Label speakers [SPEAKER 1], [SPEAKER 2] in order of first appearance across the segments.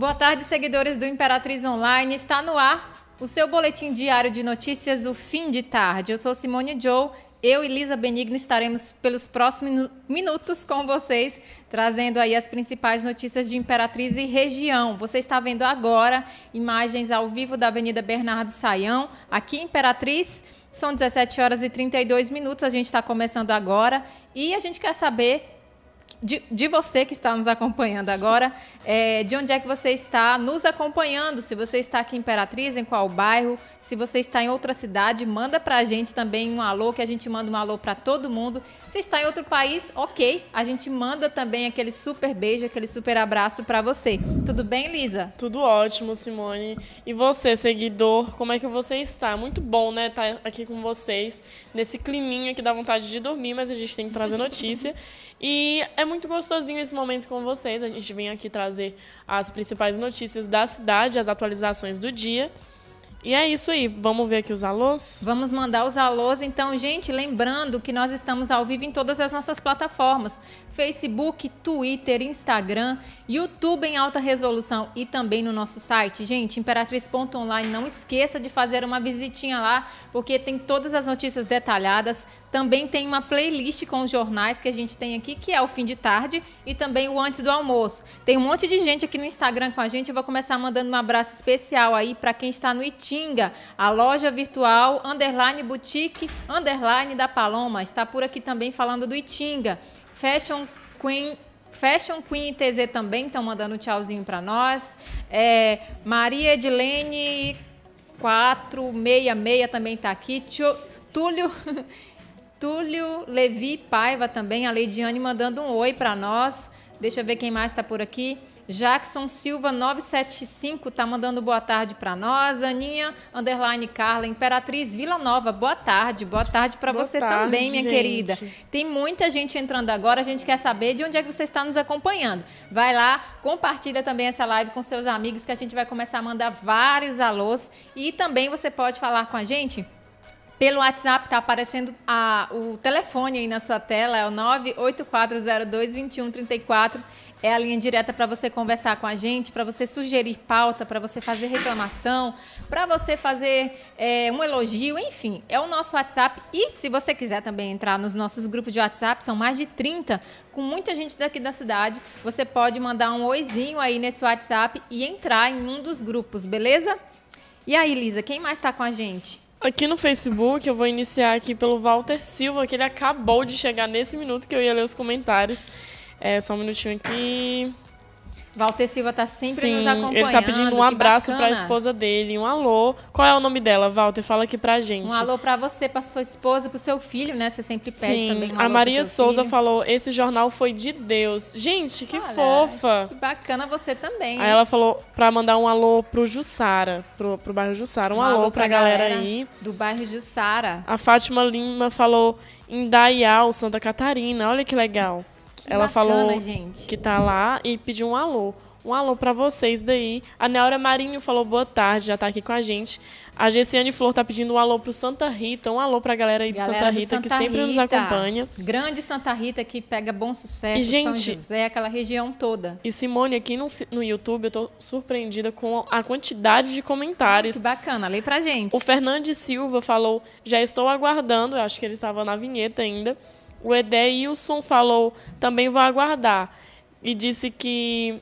[SPEAKER 1] Boa tarde, seguidores do Imperatriz Online. Está no ar o seu boletim diário de notícias, o fim de tarde. Eu sou Simone Joe. Eu e Lisa Benigno estaremos pelos próximos minutos com vocês, trazendo aí as principais notícias de Imperatriz e região. Você está vendo agora imagens ao vivo da Avenida Bernardo Saião, aqui em Imperatriz. São 17 horas e 32 minutos, a gente está começando agora e a gente quer saber de, de, você que está nos acompanhando agora, é, de onde é que você está nos acompanhando. Se você está aqui em Imperatriz, em qual bairro, se você está em outra cidade, manda para a gente também um alô, que a gente manda um alô para todo mundo. Se está em outro país, ok, a gente manda também aquele super beijo, aquele super abraço para você. Tudo bem, Lisa?
[SPEAKER 2] Tudo ótimo, Simone. E você, seguidor, como é que você está? Muito bom, né, estar tá aqui com vocês, nesse climinha que dá vontade de dormir, mas a gente tem que trazer notícia. E é muito gostosinho esse momento com vocês. A gente vem aqui trazer as principais notícias da cidade, as atualizações do dia. E é isso aí. Vamos ver aqui os alôs?
[SPEAKER 1] Vamos mandar os alôs. Então, gente, lembrando que nós estamos ao vivo em todas as nossas plataformas: Facebook, Twitter, Instagram, YouTube em alta resolução e também no nosso site. Gente, imperatriz.online, não esqueça de fazer uma visitinha lá, porque tem todas as notícias detalhadas. Também tem uma playlist com os jornais que a gente tem aqui, que é o fim de tarde e também o antes do almoço. Tem um monte de gente aqui no Instagram com a gente. Eu vou começar mandando um abraço especial aí para quem está no IT Itinga, a loja virtual underline boutique underline da Paloma. Está por aqui também falando do Itinga. Fashion Queen Fashion Queen TZ também estão mandando um tchauzinho para nós. É, Maria Edilene 466 também está aqui. Túlio, Túlio Levi Paiva também. A Leidiane mandando um oi para nós. Deixa eu ver quem mais está por aqui. Jackson Silva 975 está mandando boa tarde para nós. Aninha underline Carla Imperatriz Vila Nova. Boa tarde. Boa tarde para você tarde, também, minha gente. querida. Tem muita gente entrando agora. A gente quer saber de onde é que você está nos acompanhando. Vai lá, compartilha também essa live com seus amigos que a gente vai começar a mandar vários alôs e também você pode falar com a gente pelo WhatsApp, está aparecendo a, o telefone aí na sua tela, é o 984022134. É a linha direta para você conversar com a gente, para você sugerir pauta, para você fazer reclamação, para você fazer é, um elogio, enfim. É o nosso WhatsApp. E se você quiser também entrar nos nossos grupos de WhatsApp, são mais de 30, com muita gente daqui da cidade, você pode mandar um oizinho aí nesse WhatsApp e entrar em um dos grupos, beleza? E aí, Lisa, quem mais está com a gente?
[SPEAKER 2] Aqui no Facebook, eu vou iniciar aqui pelo Walter Silva, que ele acabou de chegar nesse minuto que eu ia ler os comentários. É, só um minutinho aqui.
[SPEAKER 1] Walter Silva está sempre Sim, nos acompanhando.
[SPEAKER 2] Ele está pedindo um abraço para a esposa dele, um alô. Qual é o nome dela, Walter? Fala aqui pra gente.
[SPEAKER 1] Um alô para você, para sua esposa, para o seu filho, né? Você sempre pede
[SPEAKER 2] Sim,
[SPEAKER 1] também um
[SPEAKER 2] A Maria Souza filho. falou: esse jornal foi de Deus. Gente, que Olha, fofa.
[SPEAKER 1] Que bacana você também.
[SPEAKER 2] Aí ela falou para mandar um alô pro Jussara, pro, pro bairro Jussara. Um, um alô, alô pra, pra galera, galera aí.
[SPEAKER 1] Do bairro Jussara.
[SPEAKER 2] A Fátima Lima falou em Dayal, Santa Catarina. Olha que legal.
[SPEAKER 1] Que
[SPEAKER 2] ela
[SPEAKER 1] bacana,
[SPEAKER 2] falou
[SPEAKER 1] gente.
[SPEAKER 2] que tá lá e pediu um alô. Um alô para vocês daí. A Neura Marinho falou boa tarde, já tá aqui com a gente. A Gessiane Flor tá pedindo um alô pro Santa Rita, um alô pra galera aí de galera Santa Rita Santa que sempre Rita. nos acompanha.
[SPEAKER 1] Grande Santa Rita que pega bom sucesso, e, gente, São José, aquela região toda.
[SPEAKER 2] E Simone, aqui no, no YouTube eu tô surpreendida com a quantidade de comentários.
[SPEAKER 1] que bacana, lê pra gente.
[SPEAKER 2] O Fernandes Silva falou: já estou aguardando, eu acho que ele estava na vinheta ainda. O Edeilson falou: também vou aguardar. E disse que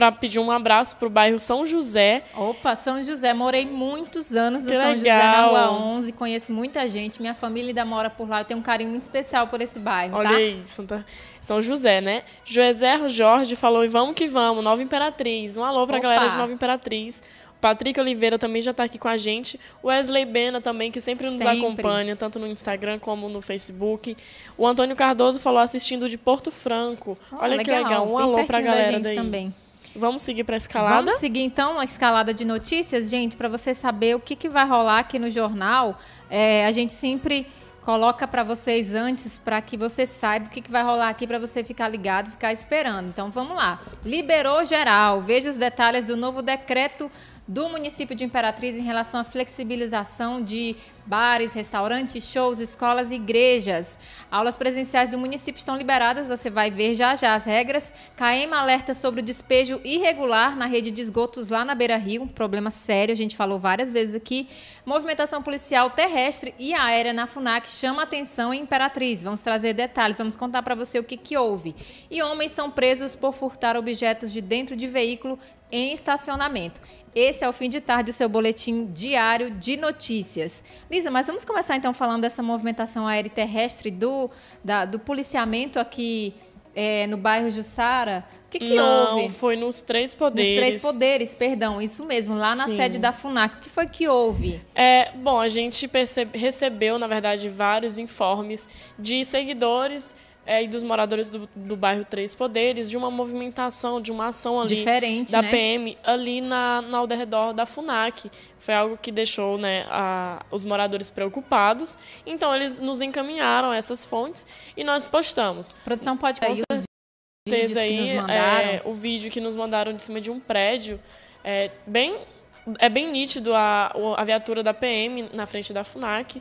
[SPEAKER 2] para pedir um abraço para o bairro São José.
[SPEAKER 1] Opa, São José. Morei muitos anos no que São legal. José, na Rua 11. Conheço muita gente. Minha família ainda mora por lá. Eu tenho um carinho muito especial por esse bairro,
[SPEAKER 2] Olha
[SPEAKER 1] tá?
[SPEAKER 2] aí, Santa... São José, né? Joezer Jorge falou, e vamos que vamos, Nova Imperatriz. Um alô para a galera de Nova Imperatriz. Patrick Oliveira também já está aqui com a gente. Wesley Bena também, que sempre nos sempre. acompanha, tanto no Instagram como no Facebook. O Antônio Cardoso falou assistindo de Porto Franco. Oh, Olha legal. que legal. Um Bem alô para a galera daí.
[SPEAKER 1] também.
[SPEAKER 2] Vamos seguir para a escalada?
[SPEAKER 1] Vamos seguir então a escalada de notícias, gente, para você saber o que, que vai rolar aqui no jornal. É, a gente sempre coloca para vocês antes para que você saiba o que, que vai rolar aqui para você ficar ligado, ficar esperando. Então vamos lá. Liberou geral. Veja os detalhes do novo decreto do município de Imperatriz em relação à flexibilização de bares, restaurantes, shows, escolas e igrejas. Aulas presenciais do município estão liberadas, você vai ver já já as regras. CAEMA alerta sobre o despejo irregular na rede de esgotos lá na Beira Rio, um problema sério, a gente falou várias vezes aqui. Movimentação policial terrestre e aérea na FUNAC chama atenção em Imperatriz. Vamos trazer detalhes, vamos contar para você o que, que houve. E homens são presos por furtar objetos de dentro de veículo em estacionamento. Esse é o fim de tarde, o seu boletim diário de notícias. Lisa, mas vamos começar então falando dessa movimentação aérea e terrestre do, da, do policiamento aqui é, no bairro Jussara. O que, que
[SPEAKER 2] Não,
[SPEAKER 1] houve?
[SPEAKER 2] foi nos Três Poderes.
[SPEAKER 1] Nos Três Poderes, perdão, isso mesmo, lá na
[SPEAKER 2] Sim.
[SPEAKER 1] sede da FUNAC. O que foi que houve?
[SPEAKER 2] É, bom, a gente percebe- recebeu, na verdade, vários informes de seguidores é, e dos moradores do, do bairro Três Poderes de uma movimentação, de uma ação ali
[SPEAKER 1] Diferente,
[SPEAKER 2] da
[SPEAKER 1] né?
[SPEAKER 2] PM ali na, na ao redor da FUNAC. Foi algo que deixou né, a- os moradores preocupados. Então, eles nos encaminharam essas fontes e nós postamos.
[SPEAKER 1] A produção pode cair os vídeos
[SPEAKER 2] certeza
[SPEAKER 1] que nos
[SPEAKER 2] aí,
[SPEAKER 1] mandaram.
[SPEAKER 2] é, o vídeo que nos mandaram de cima de um prédio é bem é bem nítido a, a viatura da PM na frente da Funac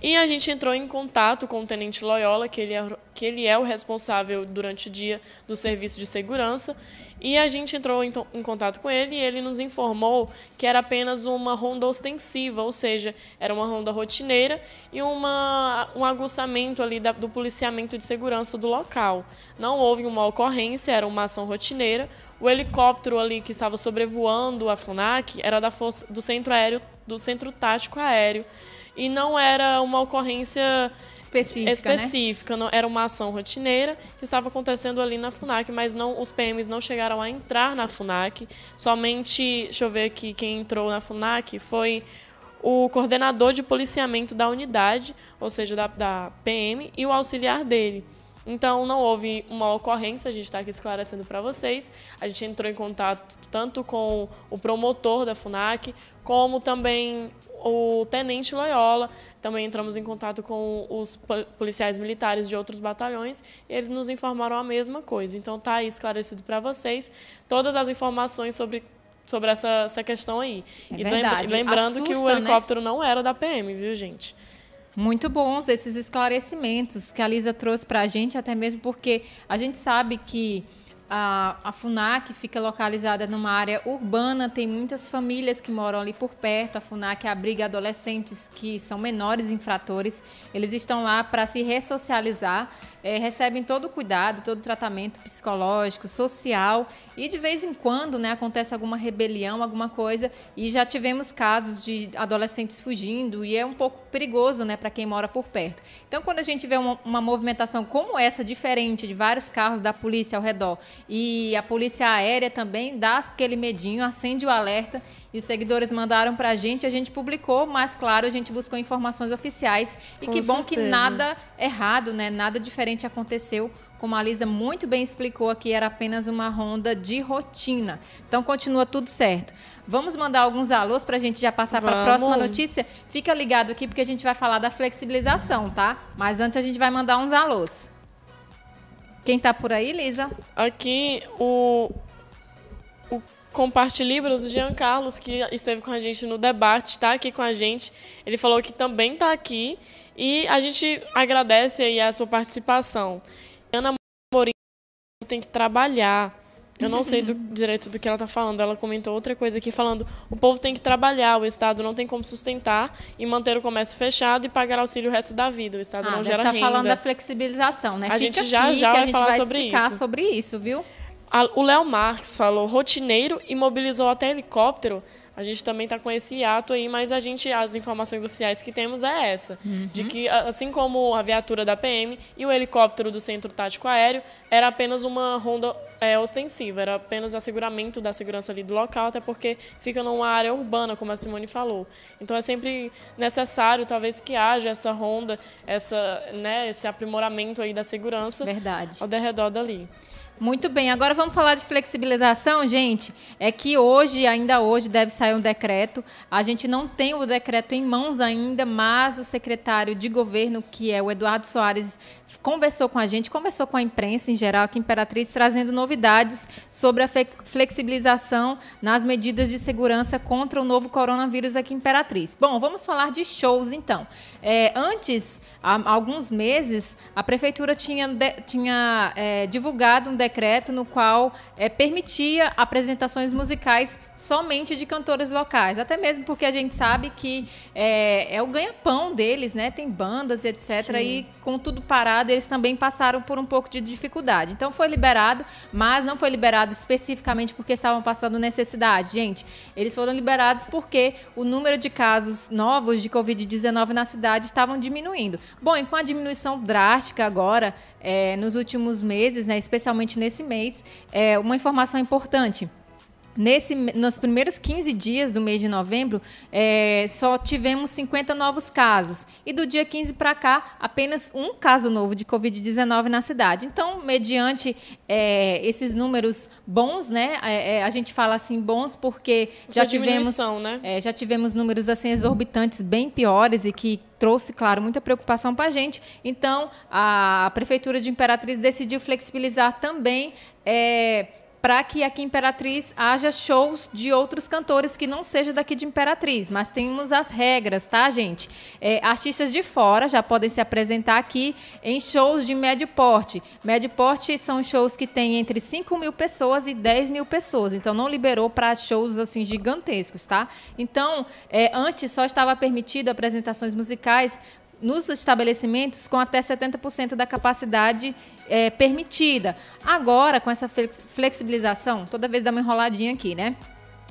[SPEAKER 2] e a gente entrou em contato com o tenente Loyola que ele é, que ele é o responsável durante o dia do serviço de segurança e a gente entrou em, em contato com ele e ele nos informou que era apenas uma ronda ostensiva, ou seja, era uma ronda rotineira e uma, um aguçamento ali da- do policiamento de segurança do local. Não houve uma ocorrência, era uma ação rotineira. O helicóptero ali que estava sobrevoando a FUNAC era da força, do centro aéreo, do centro tático aéreo. E não era uma ocorrência
[SPEAKER 1] Específica, né?
[SPEAKER 2] específica, não, era uma ação rotineira que estava acontecendo ali na FUNAC, mas não, os PMs não chegaram a entrar na FUNAC. Somente, deixa eu ver aqui, quem entrou na FUNAC foi o coordenador de policiamento da unidade, ou seja, da, da PM, e o auxiliar dele. Então, não houve uma ocorrência, a gente está aqui esclarecendo para vocês. A gente entrou em contato tanto com o promotor da FUNAC, como também o tenente Loyola. Também entramos em contato com os pol- policiais militares de outros batalhões e eles nos informaram a mesma coisa. Então, está aí esclarecido para vocês todas as informações sobre, sobre essa, essa questão aí.
[SPEAKER 1] É
[SPEAKER 2] e
[SPEAKER 1] verdade.
[SPEAKER 2] lembrando que o
[SPEAKER 1] Assusta, né?
[SPEAKER 2] helicóptero não era da PM, viu, gente?
[SPEAKER 1] Muito bons esses esclarecimentos que a Lisa trouxe para a gente, até mesmo porque a gente sabe que a, a FUNAC fica localizada numa área urbana, tem muitas famílias que moram ali por perto. A FUNAC abriga adolescentes que são menores infratores. Eles estão lá para se ressocializar, eh, recebem todo o cuidado, todo o tratamento psicológico, social e de vez em quando né, acontece alguma rebelião, alguma coisa. E já tivemos casos de adolescentes fugindo e é um pouco perigoso né, para quem mora por perto. Então, quando a gente vê uma, uma movimentação como essa, diferente, de vários carros da polícia ao redor, e a polícia aérea também dá aquele medinho, acende o alerta, e os seguidores mandaram para a gente, a gente publicou, mas claro, a gente buscou informações oficiais. E
[SPEAKER 2] Com
[SPEAKER 1] que bom que
[SPEAKER 2] certeza.
[SPEAKER 1] nada errado, né? nada diferente aconteceu. Como a Lisa muito bem explicou aqui, era apenas uma ronda de rotina. Então continua tudo certo. Vamos mandar alguns alôs para a gente já passar para a próxima notícia. Fica ligado aqui porque a gente vai falar da flexibilização, tá? Mas antes a gente vai mandar uns alôs. Quem tá por aí, Lisa?
[SPEAKER 2] Aqui o, o Compartilibras, o Jean Carlos, que esteve com a gente no debate, está aqui com a gente. Ele falou que também está aqui e a gente agradece aí a sua participação. Ana Morim tem que trabalhar. Eu não sei do direito do que ela está falando. Ela comentou outra coisa aqui falando: o povo tem que trabalhar, o Estado não tem como sustentar e manter o comércio fechado e pagar auxílio o resto da vida. O Estado
[SPEAKER 1] Ah,
[SPEAKER 2] não gera
[SPEAKER 1] estar
[SPEAKER 2] renda.
[SPEAKER 1] falando da flexibilização, né?
[SPEAKER 2] A
[SPEAKER 1] Fica
[SPEAKER 2] gente já,
[SPEAKER 1] aqui
[SPEAKER 2] já
[SPEAKER 1] que a
[SPEAKER 2] vai
[SPEAKER 1] gente
[SPEAKER 2] falar
[SPEAKER 1] vai
[SPEAKER 2] sobre
[SPEAKER 1] explicar
[SPEAKER 2] isso.
[SPEAKER 1] sobre isso, viu?
[SPEAKER 2] O Léo Marques falou rotineiro e mobilizou até helicóptero. A gente também está com esse ato aí, mas a gente, as informações oficiais que temos é essa, de que assim como a viatura da PM e o helicóptero do Centro Tático Aéreo era apenas uma ronda é, ostensiva, era apenas asseguramento da segurança ali do local, até porque fica numa área urbana, como a Simone falou. Então é sempre necessário, talvez, que haja essa ronda, essa, né, esse aprimoramento aí da segurança
[SPEAKER 1] Verdade.
[SPEAKER 2] ao redor dali.
[SPEAKER 1] Muito bem, agora vamos falar de flexibilização, gente. É que hoje, ainda hoje, deve sair um decreto. A gente não tem o decreto em mãos ainda, mas o secretário de governo, que é o Eduardo Soares, conversou com a gente, conversou com a imprensa em geral aqui em Imperatriz, trazendo novidades sobre a flexibilização nas medidas de segurança contra o novo coronavírus aqui em Imperatriz. Bom, vamos falar de shows então. É, antes, há alguns meses, a prefeitura tinha, de, tinha é, divulgado um decreto no qual é, permitia apresentações musicais somente de cantores locais. Até mesmo porque a gente sabe que é, é o ganha-pão deles, né? Tem bandas, etc. Sim. E com tudo parado, eles também passaram por um pouco de dificuldade. Então foi liberado, mas não foi liberado especificamente porque estavam passando necessidade. Gente, eles foram liberados porque o número de casos novos de Covid-19 na cidade estavam diminuindo. Bom, e com a diminuição drástica agora, é, nos últimos meses, né, especialmente nesse mês, é, uma informação importante. Nesse, nos primeiros 15 dias do mês de novembro, é, só tivemos 50 novos casos. E do dia 15 para cá, apenas um caso novo de Covid-19 na cidade. Então, mediante é, esses números bons, né? É, é a gente fala assim bons porque já tivemos, né? É, já tivemos números assim exorbitantes bem piores e que trouxe, claro, muita preocupação para a gente. Então, a Prefeitura de Imperatriz decidiu flexibilizar também é, para que aqui em Imperatriz haja shows de outros cantores que não seja daqui de Imperatriz, mas temos as regras, tá, gente? É, artistas de fora já podem se apresentar aqui em shows de médio porte. Médio porte são shows que têm entre 5 mil pessoas e 10 mil pessoas, então não liberou para shows assim gigantescos, tá? Então, é, antes só estava permitido apresentações musicais nos estabelecimentos com até 70% da capacidade é, permitida. Agora, com essa flexibilização, toda vez dá uma enroladinha aqui, né?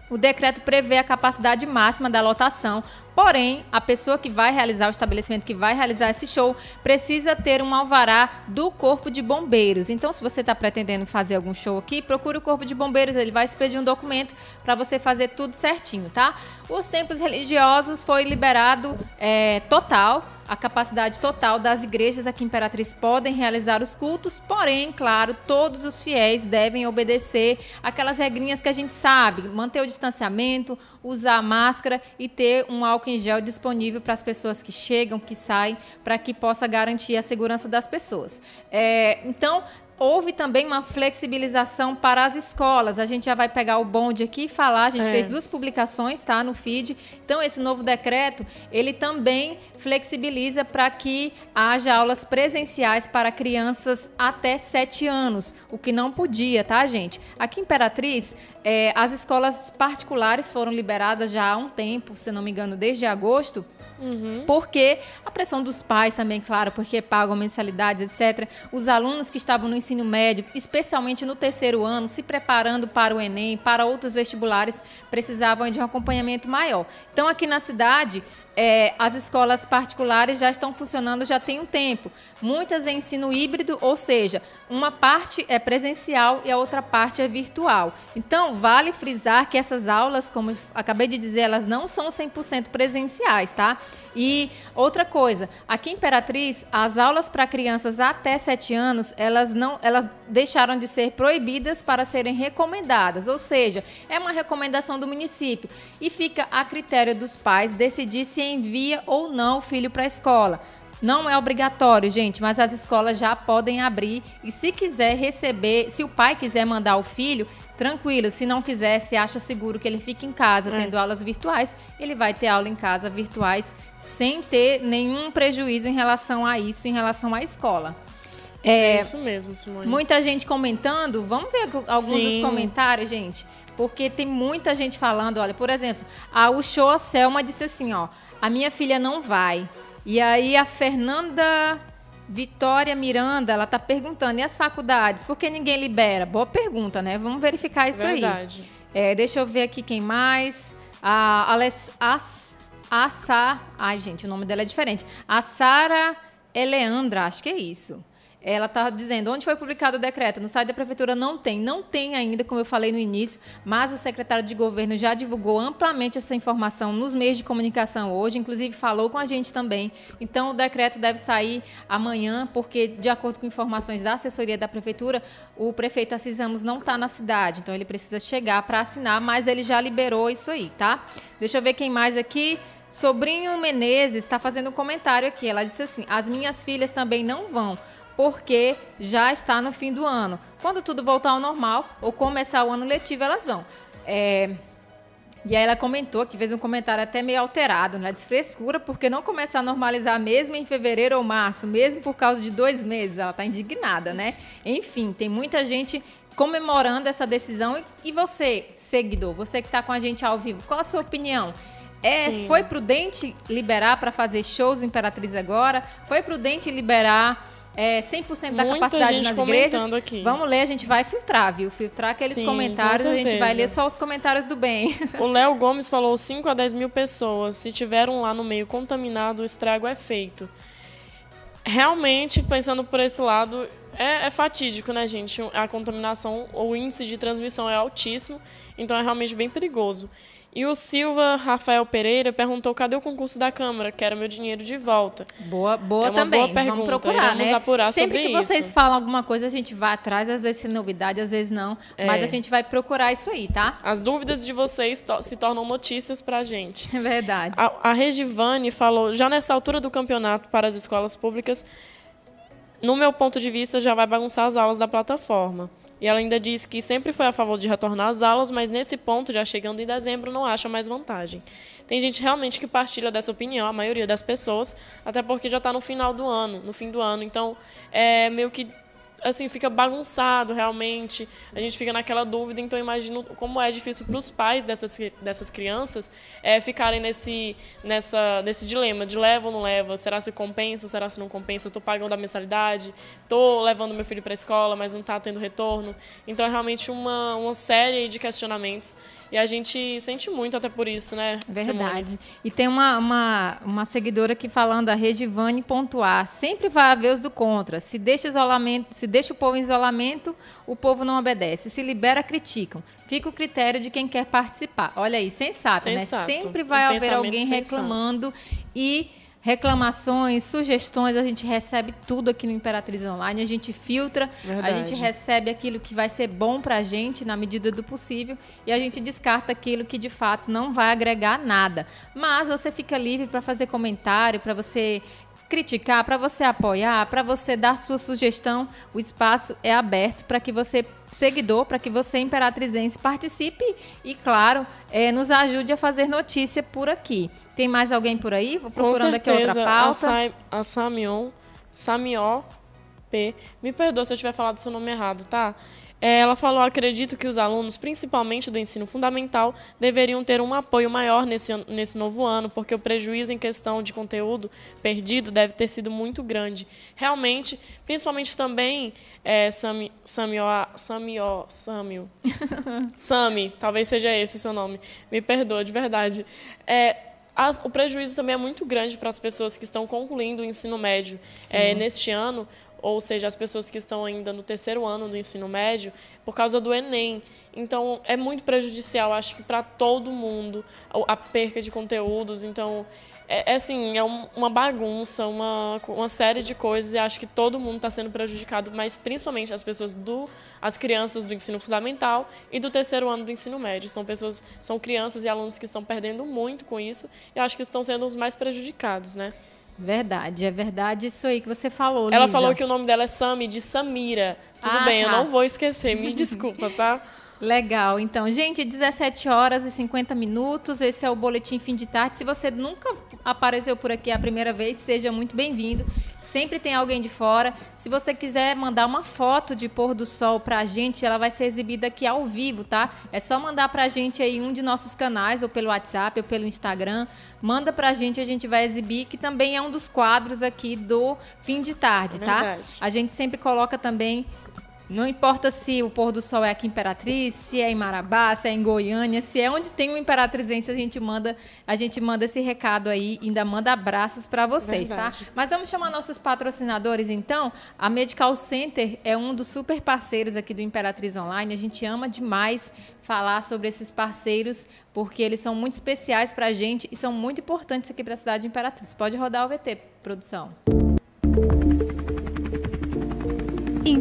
[SPEAKER 1] O decreto prevê a capacidade máxima da lotação, porém, a pessoa que vai realizar o estabelecimento que vai realizar esse show precisa ter um alvará do Corpo de Bombeiros. Então, se você está pretendendo fazer algum show aqui, procure o Corpo de Bombeiros, ele vai expedir um documento para você fazer tudo certinho, tá? Os templos religiosos foi liberado é, total a capacidade total das igrejas aqui em Imperatriz podem realizar os cultos, porém, claro, todos os fiéis devem obedecer aquelas regrinhas que a gente sabe, manter o distanciamento, usar máscara e ter um álcool em gel disponível para as pessoas que chegam, que saem, para que possa garantir a segurança das pessoas. É, então, houve também uma flexibilização para as escolas. A gente já vai pegar o bonde aqui e falar. A gente é. fez duas publicações, tá, no feed. Então esse novo decreto ele também flexibiliza para que haja aulas presenciais para crianças até 7 anos, o que não podia, tá, gente? Aqui em Imperatriz, é, as escolas particulares foram liberadas já há um tempo, se não me engano, desde agosto. Uhum. Porque a pressão dos pais também, claro, porque pagam mensalidades, etc. Os alunos que estavam no ensino médio, especialmente no terceiro ano, se preparando para o Enem, para outros vestibulares, precisavam de um acompanhamento maior. Então, aqui na cidade, é, as escolas particulares já estão funcionando já tem um tempo. Muitas em ensino híbrido, ou seja, uma parte é presencial e a outra parte é virtual. Então, vale frisar que essas aulas, como acabei de dizer, elas não são 100% presenciais, tá? E outra coisa, aqui em Imperatriz, as aulas para crianças até 7 anos, elas não, elas deixaram de ser proibidas para serem recomendadas, ou seja, é uma recomendação do município e fica a critério dos pais decidir se envia ou não o filho para a escola. Não é obrigatório, gente, mas as escolas já podem abrir e se quiser receber, se o pai quiser mandar o filho, tranquilo. Se não quiser, se acha seguro que ele fique em casa é. tendo aulas virtuais, ele vai ter aula em casa virtuais sem ter nenhum prejuízo em relação a isso, em relação à escola.
[SPEAKER 2] É, é isso mesmo, Simone.
[SPEAKER 1] Muita gente comentando. Vamos ver alguns Sim. dos comentários, gente. Porque tem muita gente falando, olha, por exemplo, a Uchoa Selma disse assim, ó, a minha filha não vai. E aí a Fernanda Vitória Miranda, ela está perguntando, e as faculdades? Por que ninguém libera? Boa pergunta, né? Vamos verificar isso Verdade. aí. É, deixa eu ver aqui quem mais. A, Aless, As, a Sa, ai, gente, o nome dela é diferente. A Sara Eleandra, acho que é isso. Ela está dizendo onde foi publicado o decreto. No site da prefeitura não tem, não tem ainda, como eu falei no início, mas o secretário de governo já divulgou amplamente essa informação nos meios de comunicação hoje, inclusive falou com a gente também. Então o decreto deve sair amanhã, porque de acordo com informações da assessoria da prefeitura, o prefeito Assis Ramos não está na cidade, então ele precisa chegar para assinar, mas ele já liberou isso aí, tá? Deixa eu ver quem mais aqui. Sobrinho Menezes está fazendo um comentário aqui. Ela disse assim: as minhas filhas também não vão porque já está no fim do ano. Quando tudo voltar ao normal ou começar o ano letivo, elas vão. É... E aí ela comentou que fez um comentário até meio alterado, né? Desfrescura, porque não começar a normalizar mesmo em fevereiro ou março, mesmo por causa de dois meses. Ela está indignada, né? Enfim, tem muita gente comemorando essa decisão. E você, seguidor, você que está com a gente ao vivo, qual a sua opinião? É, foi prudente liberar para fazer shows Imperatriz agora? Foi prudente liberar é, 100% da Muita capacidade nas igrejas. Aqui. Vamos ler, a gente vai filtrar, viu? Filtrar aqueles Sim, comentários, a gente vai ler só os comentários do bem.
[SPEAKER 2] O Léo Gomes falou 5 a 10 mil pessoas. Se tiver um lá no meio contaminado, o estrago é feito. Realmente, pensando por esse lado, é, é fatídico, né, gente? A contaminação, o índice de transmissão é altíssimo, então é realmente bem perigoso. E o Silva Rafael Pereira perguntou cadê o concurso da Câmara? Quero meu dinheiro de volta.
[SPEAKER 1] Boa, boa é também. Boa pergunta. Vamos procurar, Vamos né? apurar Sempre que vocês isso. falam alguma coisa, a gente vai atrás, às vezes é novidade, às vezes não. É. Mas a gente vai procurar isso aí, tá?
[SPEAKER 2] As dúvidas de vocês to se tornam notícias pra gente.
[SPEAKER 1] É verdade.
[SPEAKER 2] A, a Regivane falou, já nessa altura do campeonato para as escolas públicas, no meu ponto de vista, já vai bagunçar as aulas da plataforma. E ela ainda diz que sempre foi a favor de retornar às aulas, mas nesse ponto, já chegando em dezembro, não acha mais vantagem. Tem gente realmente que partilha dessa opinião, a maioria das pessoas, até porque já está no final do ano, no fim do ano. Então, é meio que assim, fica bagunçado realmente. A gente fica naquela dúvida, então imagino como é difícil para os pais dessas, dessas crianças é, ficarem nesse, nessa, nesse dilema de leva ou não leva, será se compensa, será se não compensa, estou pagando a mensalidade, estou levando meu filho para a escola, mas não está tendo retorno. Então é realmente uma, uma série de questionamentos e a gente sente muito até por isso, né?
[SPEAKER 1] Verdade. Simone? E tem uma, uma, uma seguidora aqui falando, a Regivane pontuar. Sempre vai haver os do contra. Se deixa, isolamento, se deixa o povo em isolamento, o povo não obedece. Se libera, criticam. Fica o critério de quem quer participar. Olha aí, sensato, sensato. né? Sempre vai um haver alguém reclamando e reclamações, sugestões, a gente recebe tudo aqui no Imperatriz Online, a gente filtra, Verdade. a gente recebe aquilo que vai ser bom para a gente na medida do possível e a gente descarta aquilo que de fato não vai agregar nada. Mas você fica livre para fazer comentário, para você criticar, para você apoiar, para você dar sua sugestão, o espaço é aberto para que você, seguidor, para que você, imperatrizense, participe e, claro, é, nos ajude a fazer notícia por aqui. Tem mais alguém por aí? Vou procurando aqui outra pauta.
[SPEAKER 2] A, Samion, Samió P. Me perdoa se eu tiver falado seu nome errado, tá? É, ela falou: acredito que os alunos, principalmente do ensino fundamental, deveriam ter um apoio maior nesse, nesse novo ano, porque o prejuízo em questão de conteúdo perdido deve ter sido muito grande. Realmente, principalmente também, é, Sami, Samio, Samio, Samio, Sami, talvez seja esse o seu nome, me perdoa, de verdade. É, as, o prejuízo também é muito grande para as pessoas que estão concluindo o ensino médio é, neste ano, ou seja, as pessoas que estão ainda no terceiro ano do ensino médio, por causa do Enem. Então, é muito prejudicial, acho que para todo mundo, a perca de conteúdos. Então, é, é assim, é uma bagunça, uma, uma série de coisas e acho que todo mundo está sendo prejudicado, mas principalmente as pessoas do, as crianças do ensino fundamental e do terceiro ano do ensino médio. São pessoas, são crianças e alunos que estão perdendo muito com isso e acho que estão sendo os mais prejudicados, né?
[SPEAKER 1] Verdade, é verdade isso aí que você falou.
[SPEAKER 2] Ela
[SPEAKER 1] Lisa.
[SPEAKER 2] falou que o nome dela é Sami, de Samira. Tudo ah, bem, tá. eu não vou esquecer, me desculpa, tá?
[SPEAKER 1] Legal. Então, gente, 17 horas e 50 minutos. Esse é o Boletim Fim de Tarde. Se você nunca apareceu por aqui a primeira vez, seja muito bem-vindo. Sempre tem alguém de fora. Se você quiser mandar uma foto de pôr do sol pra gente, ela vai ser exibida aqui ao vivo, tá? É só mandar pra gente aí um de nossos canais, ou pelo WhatsApp, ou pelo Instagram. Manda pra gente, a gente vai exibir, que também é um dos quadros aqui do Fim de Tarde, tá? A gente sempre coloca também Não importa se o pôr do sol é aqui em Imperatriz, se é em Marabá, se é em Goiânia, se é onde tem um imperatrizense, a gente manda, a gente manda esse recado aí, ainda manda abraços para vocês, tá?
[SPEAKER 2] Verdade.
[SPEAKER 1] tá? Mas vamos chamar nossos patrocinadores então. A Medical Center é um dos super parceiros aqui do Imperatriz Online. A gente ama demais falar sobre esses parceiros porque eles são muito especiais para a gente e são muito importantes aqui para a cidade de Imperatriz. Pode rodar o VT, produção.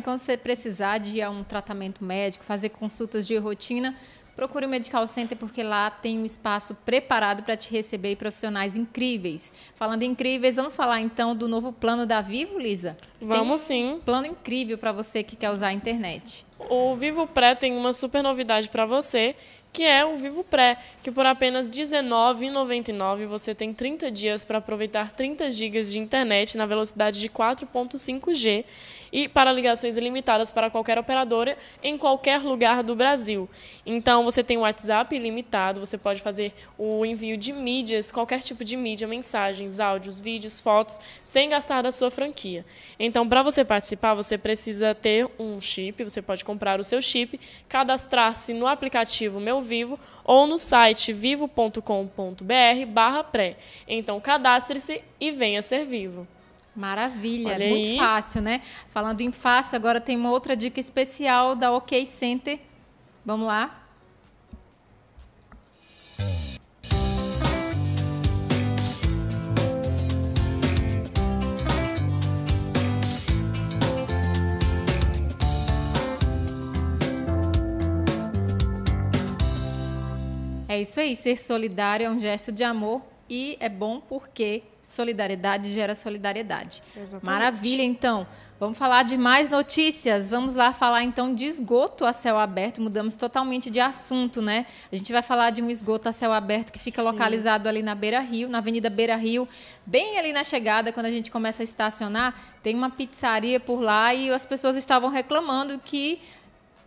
[SPEAKER 1] E quando você precisar de ir a um tratamento médico, fazer consultas de rotina, procure o Medical Center porque lá tem um espaço preparado para te receber profissionais incríveis. Falando incríveis, vamos falar então do novo plano da Vivo, Lisa?
[SPEAKER 2] Vamos
[SPEAKER 1] tem
[SPEAKER 2] sim.
[SPEAKER 1] Um plano incrível para você que quer usar a internet.
[SPEAKER 2] O Vivo Pré tem uma super novidade para você, que é o Vivo Pré, que por apenas R$ 19,99 você tem 30 dias para aproveitar 30 GB de internet na velocidade de 4.5G e para ligações ilimitadas para qualquer operadora em qualquer lugar do Brasil. Então você tem o WhatsApp ilimitado, você pode fazer o envio de mídias, qualquer tipo de mídia, mensagens, áudios, vídeos, fotos, sem gastar da sua franquia. Então, para você participar, você precisa ter um chip, você pode comprar o seu chip, cadastrar-se no aplicativo Meu Vivo ou no site vivo.com.br barra pré. Então, cadastre-se e venha ser vivo.
[SPEAKER 1] Maravilha,
[SPEAKER 2] Olha
[SPEAKER 1] muito
[SPEAKER 2] aí.
[SPEAKER 1] fácil, né? Falando em fácil, agora tem uma outra dica especial da OK Center. Vamos lá? É isso aí, ser solidário é um gesto de amor e é bom porque solidariedade gera solidariedade.
[SPEAKER 2] Exatamente.
[SPEAKER 1] Maravilha, então. Vamos falar de mais notícias. Vamos lá falar então de esgoto a céu aberto. Mudamos totalmente de assunto, né? A gente vai falar de um esgoto a céu aberto que fica localizado ali na Beira Rio, na Avenida Beira Rio, bem ali na chegada, quando a gente começa a estacionar, tem uma pizzaria por lá e as pessoas estavam reclamando que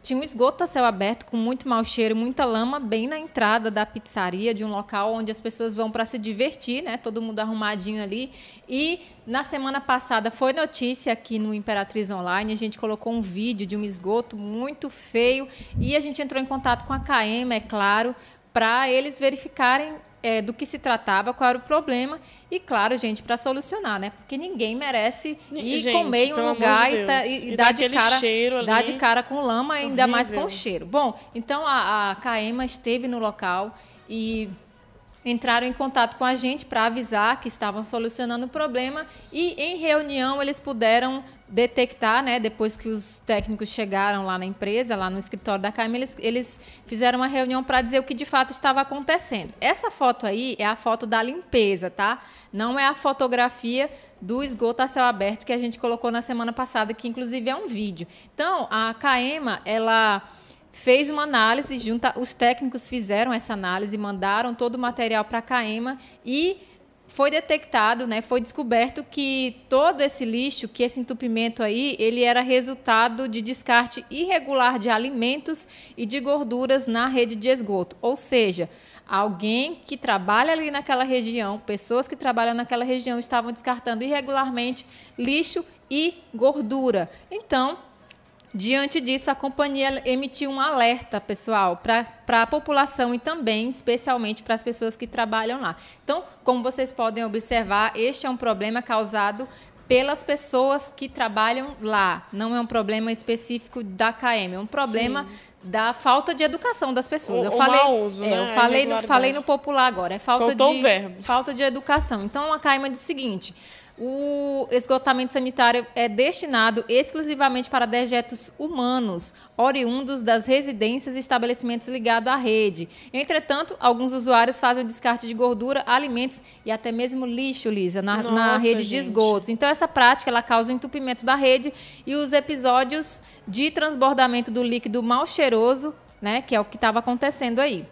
[SPEAKER 1] tinha um esgoto a céu aberto com muito mau cheiro, muita lama, bem na entrada da pizzaria, de um local onde as pessoas vão para se divertir, né? Todo mundo arrumadinho ali. E na semana passada foi notícia aqui no Imperatriz Online, a gente colocou um vídeo de um esgoto muito feio e a gente entrou em contato com a KM, é claro, para eles verificarem é, do que se tratava, qual era o problema e, claro, gente, para solucionar, né? Porque ninguém merece ir
[SPEAKER 2] Gente,
[SPEAKER 1] comer em um lugar
[SPEAKER 2] de
[SPEAKER 1] e, tá- e- e dar de cara, dar de cara com lama, ainda mais com
[SPEAKER 2] Horrível.
[SPEAKER 1] cheiro. Bom, então a, a Caema esteve no local e entraram em contato com a gente para avisar que estavam solucionando o problema e em reunião eles puderam detectar, né, depois que os técnicos chegaram lá na empresa, lá no escritório da Caema, eles, eles fizeram uma reunião para dizer o que de fato estava acontecendo. Essa foto aí é a foto da limpeza, tá? Não é a fotografia do esgoto a céu aberto que a gente colocou na semana passada, que inclusive é um vídeo. Então, a Caema, ela fez uma análise, junta, os técnicos fizeram essa análise, mandaram todo o material para a CAEMA e foi detectado, né, foi descoberto que todo esse lixo, que esse entupimento aí, ele era resultado de descarte irregular de alimentos e de gorduras na rede de esgoto. Ou seja, alguém que trabalha ali naquela região, pessoas que trabalham naquela região estavam descartando irregularmente lixo e gordura. Então, Diante disso, a companhia emitiu um alerta, pessoal, para a população e também, especialmente, para as pessoas que trabalham lá. Então, como vocês podem observar, este é um problema causado pelas pessoas que trabalham lá. Não é um problema específico da KM, é um problema da falta de educação das pessoas.
[SPEAKER 2] O-
[SPEAKER 1] eu falei,
[SPEAKER 2] mau uso,
[SPEAKER 1] é,
[SPEAKER 2] né?
[SPEAKER 1] eu falei no, falei no popular agora, é falta
[SPEAKER 2] Soltou
[SPEAKER 1] de
[SPEAKER 2] verbo.
[SPEAKER 1] falta de educação. Então a Caima diz o seguinte: o esgotamento sanitário é destinado exclusivamente para dejetos humanos, oriundos das residências e estabelecimentos ligados à rede. Entretanto, alguns usuários fazem o descarte de gordura, alimentos e até mesmo lixo, Lisa, na,
[SPEAKER 2] Nossa,
[SPEAKER 1] na rede
[SPEAKER 2] gente.
[SPEAKER 1] de esgotos. Então, essa prática ela causa o entupimento da rede e os episódios de transbordamento do líquido mal cheiroso, né, que é o que estava acontecendo aí.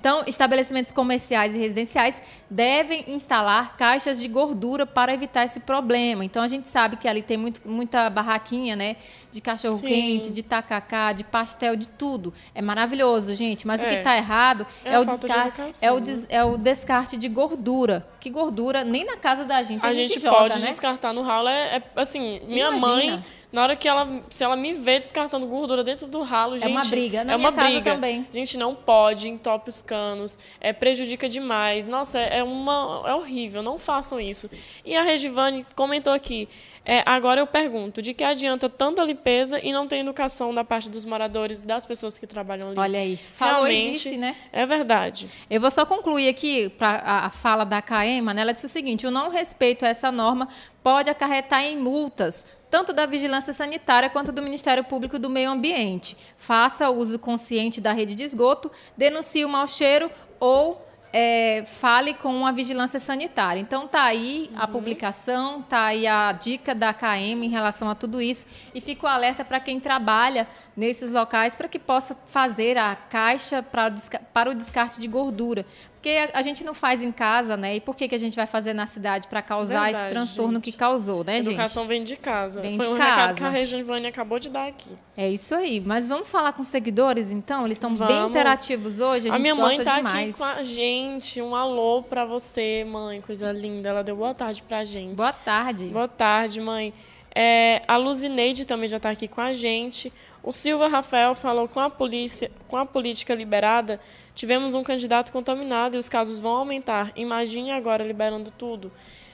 [SPEAKER 1] Então, estabelecimentos comerciais e residenciais devem instalar caixas de gordura para evitar esse problema. Então, a gente sabe que ali tem muito, muita barraquinha, né? De cachorro-quente, de tacacá, de pastel, de tudo. É maravilhoso, gente. Mas o que
[SPEAKER 2] É.
[SPEAKER 1] está errado
[SPEAKER 2] É
[SPEAKER 1] é, o
[SPEAKER 2] de
[SPEAKER 1] descarte,
[SPEAKER 2] educação,
[SPEAKER 1] é, o
[SPEAKER 2] né?
[SPEAKER 1] des- é o descarte de gordura. Que gordura, nem na casa da gente a,
[SPEAKER 2] A
[SPEAKER 1] gente,
[SPEAKER 2] gente
[SPEAKER 1] joga,
[SPEAKER 2] pode
[SPEAKER 1] né?
[SPEAKER 2] descartar no ralo. É, é, assim, minha
[SPEAKER 1] Imagina.
[SPEAKER 2] mãe, na hora que ela. Se ela me vê descartando gordura dentro do ralo, gente.
[SPEAKER 1] uma briga. Na
[SPEAKER 2] é
[SPEAKER 1] minha
[SPEAKER 2] uma briga.
[SPEAKER 1] também.
[SPEAKER 2] Gente, não pode, entope os canos, é, prejudica demais. Nossa, é, é uma. É horrível, não façam isso. E a Regivane comentou aqui. é, agora eu pergunto, de que adianta tanta limpeza e não tem educação da parte dos moradores e das pessoas que trabalham ali?
[SPEAKER 1] Olha aí, falou
[SPEAKER 2] Realmente,
[SPEAKER 1] disse, né?
[SPEAKER 2] É verdade.
[SPEAKER 1] Eu vou só concluir aqui pra, a, a fala da Caema, né? Ela disse o seguinte: o não respeito a essa norma pode acarretar em multas, tanto da Vigilância Sanitária quanto do Ministério Público do Meio Ambiente. Faça uso consciente da rede de esgoto, denuncie o mau cheiro ou é, fale com a vigilância sanitária. Então tá aí a publicação, tá aí a dica da KM em relação a tudo isso e fica o alerta para quem trabalha nesses locais para que possa fazer a caixa desca- para o descarte de gordura. Porque a, a gente não faz em casa, né? E por que, que a gente vai fazer na cidade para causar esse
[SPEAKER 2] Verdade,
[SPEAKER 1] transtorno
[SPEAKER 2] gente.
[SPEAKER 1] que causou, né,
[SPEAKER 2] Educação
[SPEAKER 1] gente?
[SPEAKER 2] vem de casa.
[SPEAKER 1] Vem
[SPEAKER 2] Foi
[SPEAKER 1] de
[SPEAKER 2] um recado
[SPEAKER 1] casa.
[SPEAKER 2] que a Regivane acabou de dar aqui.
[SPEAKER 1] É isso aí. Mas vamos falar com os seguidores, então? Eles estão bem interativos hoje. A,
[SPEAKER 2] A, minha mãe tá
[SPEAKER 1] demais.
[SPEAKER 2] aqui com a gente. Um alô pra você, mãe. Coisa linda. Ela deu boa tarde pra gente.
[SPEAKER 1] Boa tarde.
[SPEAKER 2] Boa tarde, mãe. É, a Luzineide também já está aqui com a gente. O Silva Rafael falou com a polícia, com a política liberada, tivemos um candidato contaminado e os casos vão aumentar. Imagine agora liberando tudo.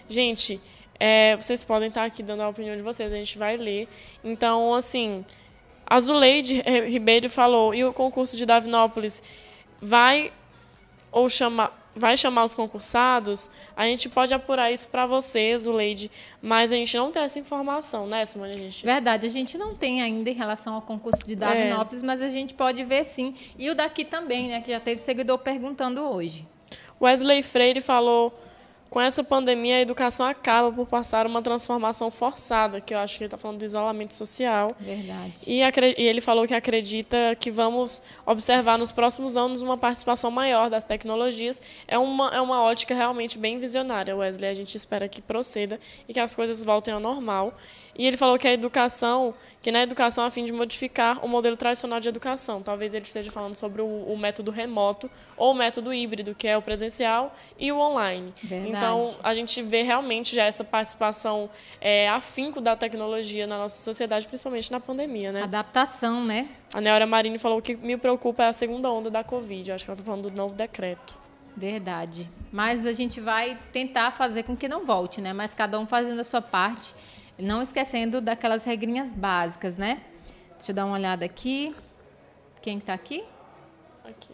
[SPEAKER 2] Gente, é, vocês podem estar aqui dando a opinião de vocês, a gente vai ler. Então, assim, a Zuleide Ribeiro falou, e o concurso de Davinópolis vai ou chama, vai chamar os concursados, a gente pode apurar isso para vocês, o Leide, mas a gente não tem essa informação, né, Simone? A gente...
[SPEAKER 1] Verdade, a gente não tem ainda em relação ao concurso de Davinópolis, mas a gente pode ver sim. E o daqui também, né? Que já teve seguidor perguntando hoje.
[SPEAKER 2] Wesley Freire falou: com essa pandemia, a educação acaba por passar uma transformação forçada, que eu acho que ele está falando do isolamento social.
[SPEAKER 1] Verdade.
[SPEAKER 2] E, e ele falou que acredita que vamos observar nos próximos anos uma participação maior das tecnologias. É uma, é uma ótica realmente bem visionária, Wesley. A gente espera que proceda e que as coisas voltem ao normal. E ele falou que a educação, que na educação a fim de modificar o modelo tradicional de educação. Talvez ele esteja falando sobre o, o método remoto ou o método híbrido, que é o presencial e o online.
[SPEAKER 1] Verdade.
[SPEAKER 2] Então, a gente vê realmente já essa participação é, afinco da tecnologia na nossa sociedade, principalmente na pandemia, né?
[SPEAKER 1] Adaptação, né?
[SPEAKER 2] A Neora Marini falou que me preocupa é a segunda onda da Covid. Eu acho que ela está falando do novo decreto.
[SPEAKER 1] Verdade. Mas a gente vai tentar fazer com que não volte, né? Mas cada um fazendo a sua parte, não esquecendo daquelas regrinhas básicas, né? Deixa eu dar uma olhada aqui. Quem está aqui?
[SPEAKER 2] Aqui.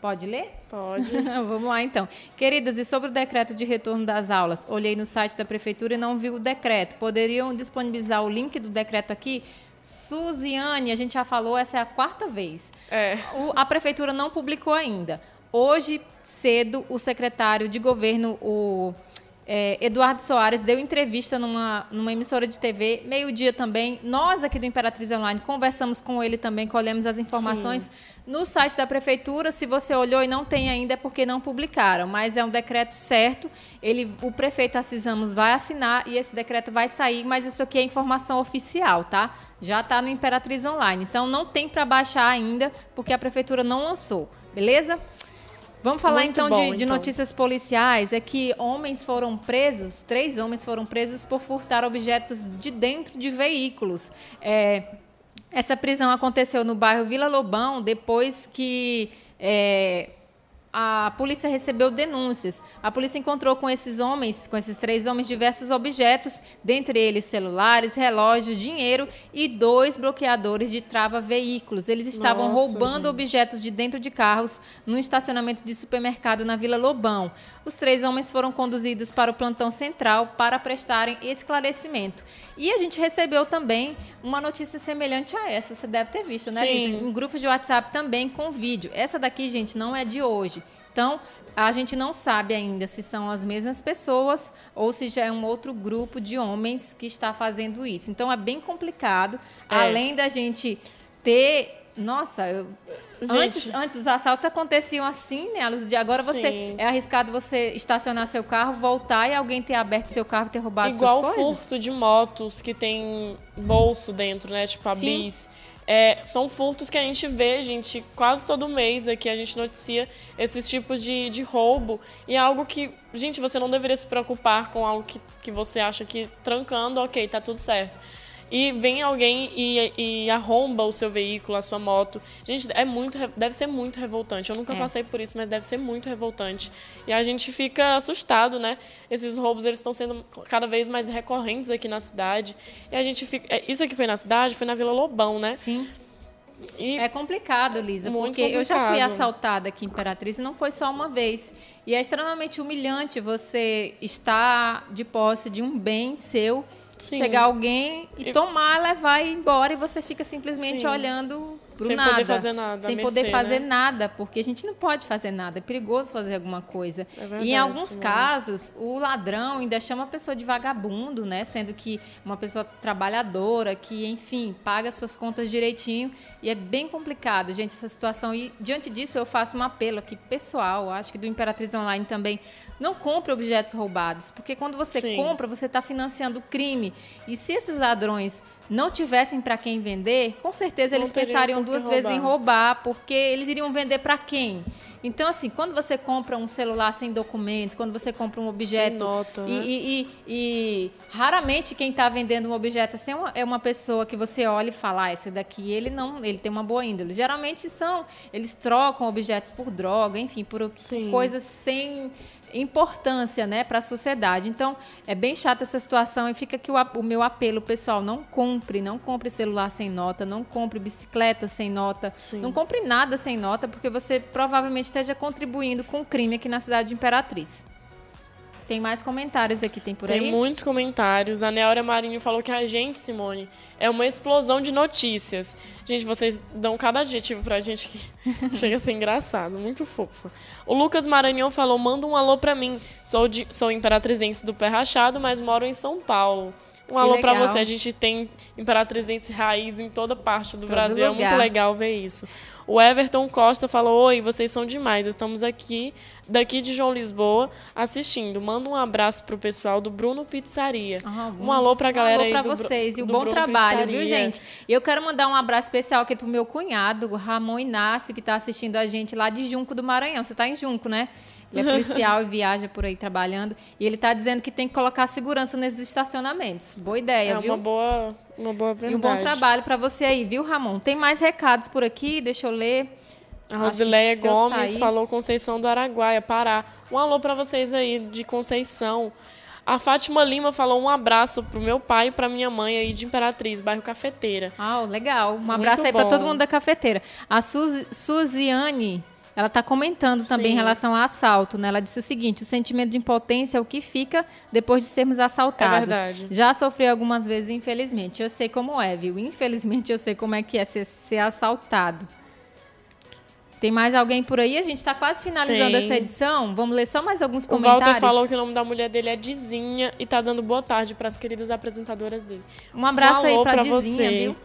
[SPEAKER 1] Pode ler?
[SPEAKER 2] Pode.
[SPEAKER 1] Vamos lá, então. Queridas, e sobre o decreto de retorno das aulas? Olhei no site da prefeitura e não vi o decreto. Poderiam disponibilizar o link do decreto aqui? Suziane, a gente já falou, essa é a quarta vez.
[SPEAKER 2] É.
[SPEAKER 1] O- a prefeitura não publicou ainda. Hoje, cedo, o secretário de governo, o é, Eduardo Soares, deu entrevista numa, numa emissora de TV, meio-dia também. Nós, aqui do Imperatriz Online, conversamos com ele também, colhemos as informações no site da prefeitura. Se você olhou e não tem ainda, é porque não publicaram. Mas é um decreto certo. Ele, o prefeito Assis Ramos vai assinar e esse decreto vai sair, mas isso aqui é informação oficial, tá? Já está no Imperatriz Online. Então não tem para baixar ainda, porque a prefeitura não lançou. Beleza? Vamos falar
[SPEAKER 2] Muito
[SPEAKER 1] então,
[SPEAKER 2] bom,
[SPEAKER 1] de, de
[SPEAKER 2] então.
[SPEAKER 1] notícias policiais. É que homens foram presos, três homens foram presos por furtar objetos de dentro de veículos. É, essa prisão aconteceu no bairro Vila Lobão, depois que é, a polícia recebeu denúncias. A polícia encontrou com esses homens, com esses três homens, diversos objetos, dentre eles celulares, relógios, dinheiro e dois bloqueadores de trava-veículos. Eles estavam
[SPEAKER 2] Nossa,
[SPEAKER 1] roubando
[SPEAKER 2] gente.
[SPEAKER 1] objetos de dentro de carros num estacionamento de supermercado na Vila Lobão. Os três homens foram conduzidos para o plantão central para prestarem esclarecimento. E a gente recebeu também uma notícia semelhante a essa, você deve ter visto, né,
[SPEAKER 2] Sim.
[SPEAKER 1] Um grupo de WhatsApp também com vídeo. Essa daqui, gente, não é de hoje. Então, a gente não sabe ainda se são as mesmas pessoas ou se já é um outro grupo de homens que está fazendo isso. Então, é bem complicado.
[SPEAKER 2] É.
[SPEAKER 1] Além da gente ter. Nossa, eu- antes, antes os assaltos aconteciam assim, né? Dia. Agora você
[SPEAKER 2] Sim.
[SPEAKER 1] é arriscado você estacionar seu carro, voltar e alguém ter aberto seu carro e ter roubado
[SPEAKER 2] Igual
[SPEAKER 1] suas coisas.
[SPEAKER 2] furto de motos que tem bolso dentro, né? Tipo a
[SPEAKER 1] Sim.
[SPEAKER 2] bis. É, são furtos que a gente vê, gente, quase todo mês aqui a gente noticia esses tipos de, de roubo. E é algo que, gente, você não deveria se preocupar com algo que, que você acha que trancando, ok, tá tudo certo. E vem alguém e, e arromba o seu veículo, a sua moto. Gente, é muito, deve ser muito revoltante. Eu nunca
[SPEAKER 1] É.
[SPEAKER 2] passei por isso, mas deve ser muito revoltante. E a gente fica assustado, né? Esses roubos eles estão sendo cada vez mais recorrentes aqui na cidade. E a gente fica. é, Isso aqui foi na cidade, foi na Vila Lobão, né?
[SPEAKER 1] Sim.
[SPEAKER 2] E
[SPEAKER 1] É complicado, Lisa, porque eu já fui
[SPEAKER 2] complicado.
[SPEAKER 1] assaltada aqui em Imperatriz e não foi só uma vez. E é extremamente humilhante você estar de posse de um bem seu,
[SPEAKER 2] Sim.
[SPEAKER 1] chegar alguém e,
[SPEAKER 2] E-
[SPEAKER 1] tomar, levar e ir embora e você fica simplesmente
[SPEAKER 2] Sim.
[SPEAKER 1] olhando pro
[SPEAKER 2] Sem
[SPEAKER 1] nada.
[SPEAKER 2] poder fazer nada,
[SPEAKER 1] Sem poder
[SPEAKER 2] mercê,
[SPEAKER 1] fazer
[SPEAKER 2] né?
[SPEAKER 1] nada, porque a gente não pode fazer nada. É perigoso fazer alguma coisa.
[SPEAKER 2] É
[SPEAKER 1] e em
[SPEAKER 2] verdade,
[SPEAKER 1] alguns
[SPEAKER 2] Simone.
[SPEAKER 1] casos, o ladrão ainda chama a pessoa de vagabundo, né? Sendo que uma pessoa trabalhadora, que, enfim, paga suas contas direitinho. E é bem complicado, gente, essa situação. E diante disso, eu faço um apelo aqui pessoal, acho que do Imperatriz Online também. Não compre objetos roubados, porque quando você
[SPEAKER 2] Sim.
[SPEAKER 1] compra, você está financiando o crime. E se esses ladrões não tivessem para quem vender, com certeza
[SPEAKER 2] Não
[SPEAKER 1] eles pensariam duas vezes em
[SPEAKER 2] roubar.
[SPEAKER 1] porque eles iriam vender para quem? Então, assim, quando você compra um celular sem documento, quando você compra um objeto.
[SPEAKER 2] nota,
[SPEAKER 1] e,
[SPEAKER 2] né?
[SPEAKER 1] e- e- e raramente quem está vendendo um objeto assim é uma, é uma pessoa que você olha e fala, ah, esse daqui ele não, ele tem uma boa índole. Geralmente são, eles trocam objetos por droga, enfim, por, por
[SPEAKER 2] Sim.
[SPEAKER 1] coisas sem importância, né, para a sociedade. Então, é bem chata essa situação e fica aqui o, o meu apelo, pessoal, não compre, não compre celular sem nota, não compre bicicleta sem nota,
[SPEAKER 2] Sim.
[SPEAKER 1] não compre nada sem nota, porque você provavelmente esteja contribuindo com o crime aqui na cidade de Imperatriz. Tem mais comentários aqui, tem por
[SPEAKER 2] Tem
[SPEAKER 1] aí?
[SPEAKER 2] muitos comentários. A Neora Marinho falou que a gente, Simone, é uma explosão de notícias. Gente, vocês dão cada adjetivo pra gente que chega a ser engraçado. Muito fofa. O Lucas Maranhão falou: manda um alô pra mim. Sou, de, sou imperatrizense do Pé Rachado, mas moro em São Paulo. Um
[SPEAKER 1] Que
[SPEAKER 2] alô
[SPEAKER 1] legal.
[SPEAKER 2] você. A gente tem imperatrizense raiz em toda parte do
[SPEAKER 1] Todo
[SPEAKER 2] Brasil. É
[SPEAKER 1] lugar.
[SPEAKER 2] muito legal ver isso. O Everton Costa falou: Oi, vocês são demais. Estamos aqui, daqui de João Lisboa, assistindo. Manda um abraço pro pessoal do Bruno Pizzaria.
[SPEAKER 1] Ah,
[SPEAKER 2] um alô pra galera
[SPEAKER 1] um alô
[SPEAKER 2] aí
[SPEAKER 1] pra
[SPEAKER 2] do
[SPEAKER 1] vocês e o
[SPEAKER 2] do
[SPEAKER 1] bom
[SPEAKER 2] Bruno
[SPEAKER 1] trabalho, viu,
[SPEAKER 2] Pizzaria.
[SPEAKER 1] gente? E eu quero mandar um abraço especial aqui pro meu cunhado, Ramon Inácio, que está assistindo a gente lá de Junco do Maranhão. Você está em Junco, né? Ele é policial e viaja por aí trabalhando. E ele está dizendo que tem que colocar segurança nesses estacionamentos. Boa ideia,
[SPEAKER 2] É
[SPEAKER 1] viu?
[SPEAKER 2] uma boa, uma boa verdade.
[SPEAKER 1] E um bom trabalho para você aí, viu, Ramon? Tem mais recados por aqui, deixa eu ler.
[SPEAKER 2] A Rosileia Gomes
[SPEAKER 1] sair-
[SPEAKER 2] falou Conceição do Araguaia, Pará. Um alô pra vocês aí de Conceição. A Fátima Lima falou um abraço pro meu pai e pra minha mãe aí de Imperatriz, bairro Cafeteira.
[SPEAKER 1] Ah, legal. Um abraço aí
[SPEAKER 2] bom.
[SPEAKER 1] para todo mundo da cafeteira. A Suzy, Suziane, ela está comentando também
[SPEAKER 2] Sim.
[SPEAKER 1] em relação ao assalto, né? Ela disse o seguinte: o sentimento de impotência é o que fica depois de sermos assaltados.
[SPEAKER 2] É verdade.
[SPEAKER 1] Já sofri algumas vezes, infelizmente. Eu sei como é, viu? Infelizmente eu sei como é que é ser, ser assaltado. Tem mais alguém por aí? A gente está quase finalizando
[SPEAKER 2] Tem.
[SPEAKER 1] essa edição. Vamos ler só mais alguns
[SPEAKER 2] O
[SPEAKER 1] comentários.
[SPEAKER 2] Walter falou que o nome da mulher dele é Dizinha e tá dando boa tarde pras queridas apresentadoras dele.
[SPEAKER 1] Um abraço
[SPEAKER 2] um
[SPEAKER 1] aí para Dizinha,
[SPEAKER 2] você.
[SPEAKER 1] viu?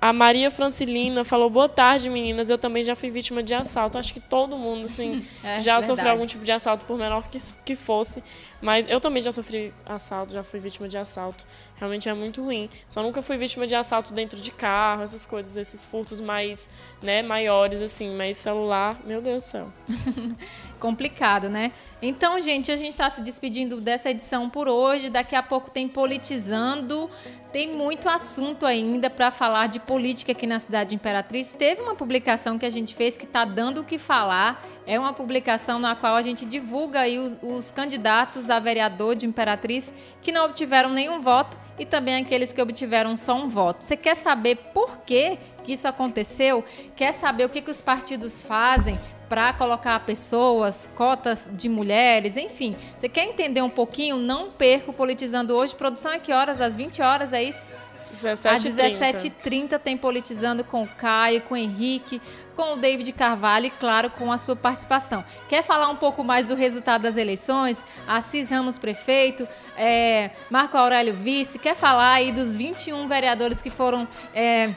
[SPEAKER 2] A Maria Francilina falou: boa tarde, meninas. Eu também já fui vítima de assalto. Acho que todo mundo, assim,
[SPEAKER 1] É,
[SPEAKER 2] já
[SPEAKER 1] verdade.
[SPEAKER 2] sofreu algum tipo de assalto, por menor que, que fosse. Mas eu também já sofri assalto, já fui vítima de assalto. Realmente é muito ruim. Só nunca fui vítima de assalto dentro de carro, essas coisas, esses furtos mais, né, maiores, assim. Mas celular, meu Deus do céu.
[SPEAKER 1] complicado, né? Então, gente, a gente está se despedindo dessa edição por hoje. Daqui a pouco tem Politizando. Tem muito assunto ainda para falar de política aqui na cidade de Imperatriz. Teve uma publicação que a gente fez que está dando o que falar. É uma publicação na qual a gente divulga aí os, os candidatos a vereador de Imperatriz que não obtiveram nenhum voto e também aqueles que obtiveram só um voto. Você quer saber por que, que isso aconteceu? Quer saber o que, que os partidos fazem para colocar pessoas, cotas de mulheres, enfim. Você quer entender um pouquinho? Não perca o Politizando hoje. Produção é que horas? Às 20 horas, é isso?
[SPEAKER 2] 17
[SPEAKER 1] Às 17h30 tem Politizando com o Caio, com o Henrique, com o David Carvalho e, claro, com a sua participação. Quer falar um pouco mais do resultado das eleições? Assis Ramos prefeito, é, Marco Aurélio vice. Quer falar aí dos 21 vereadores que foram... É,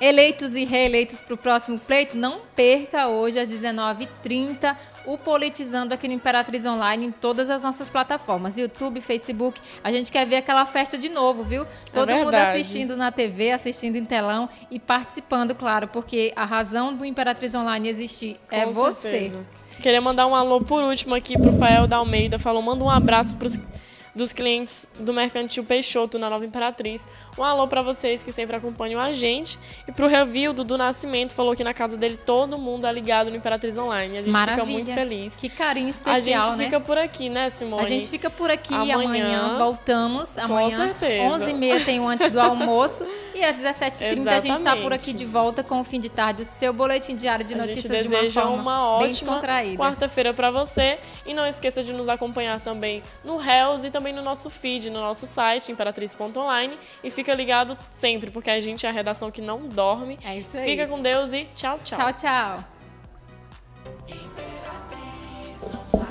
[SPEAKER 1] eleitos e reeleitos para o próximo pleito, não perca hoje às 19h30 o Politizando aqui no Imperatriz Online em todas as nossas plataformas, YouTube, Facebook. A gente quer ver aquela festa de novo, viu? Todo
[SPEAKER 2] é
[SPEAKER 1] mundo assistindo na TV, assistindo em telão e participando, claro, porque a razão do Imperatriz Online existir
[SPEAKER 2] Com
[SPEAKER 1] é você.
[SPEAKER 2] certeza. Queria mandar um alô por último aqui pro Fael da Almeida. Falou, manda um abraço pros dos clientes do Mercantil Peixoto na Nova Imperatriz. Um alô para vocês que sempre acompanham a gente. E pro review do, do Nascimento, falou que na casa dele todo mundo é ligado no Imperatriz Online. A gente
[SPEAKER 1] Maravilha.
[SPEAKER 2] fica muito feliz.
[SPEAKER 1] Que carinho
[SPEAKER 2] A
[SPEAKER 1] especial,
[SPEAKER 2] gente
[SPEAKER 1] né?
[SPEAKER 2] fica por aqui, né, Simone?
[SPEAKER 1] A gente fica por aqui
[SPEAKER 2] Amanhã,
[SPEAKER 1] amanhã, voltamos. Amanhã,
[SPEAKER 2] certeza.
[SPEAKER 1] 11h30 tem o antes do almoço. E às 17h30 a gente está por aqui de volta com o fim de tarde, o seu boletim diário de
[SPEAKER 2] A
[SPEAKER 1] notícias de uma forma
[SPEAKER 2] uma
[SPEAKER 1] bem
[SPEAKER 2] ótima quarta-feira para você. E não esqueça de nos acompanhar também no Hells e também no nosso feed, no nosso site, imperatriz.online. E fica ligado sempre, porque a gente é a redação que não dorme.
[SPEAKER 1] É isso aí.
[SPEAKER 2] Fica com Deus e tchau, tchau.
[SPEAKER 1] Tchau, tchau.
[SPEAKER 3] Imperatriz Online.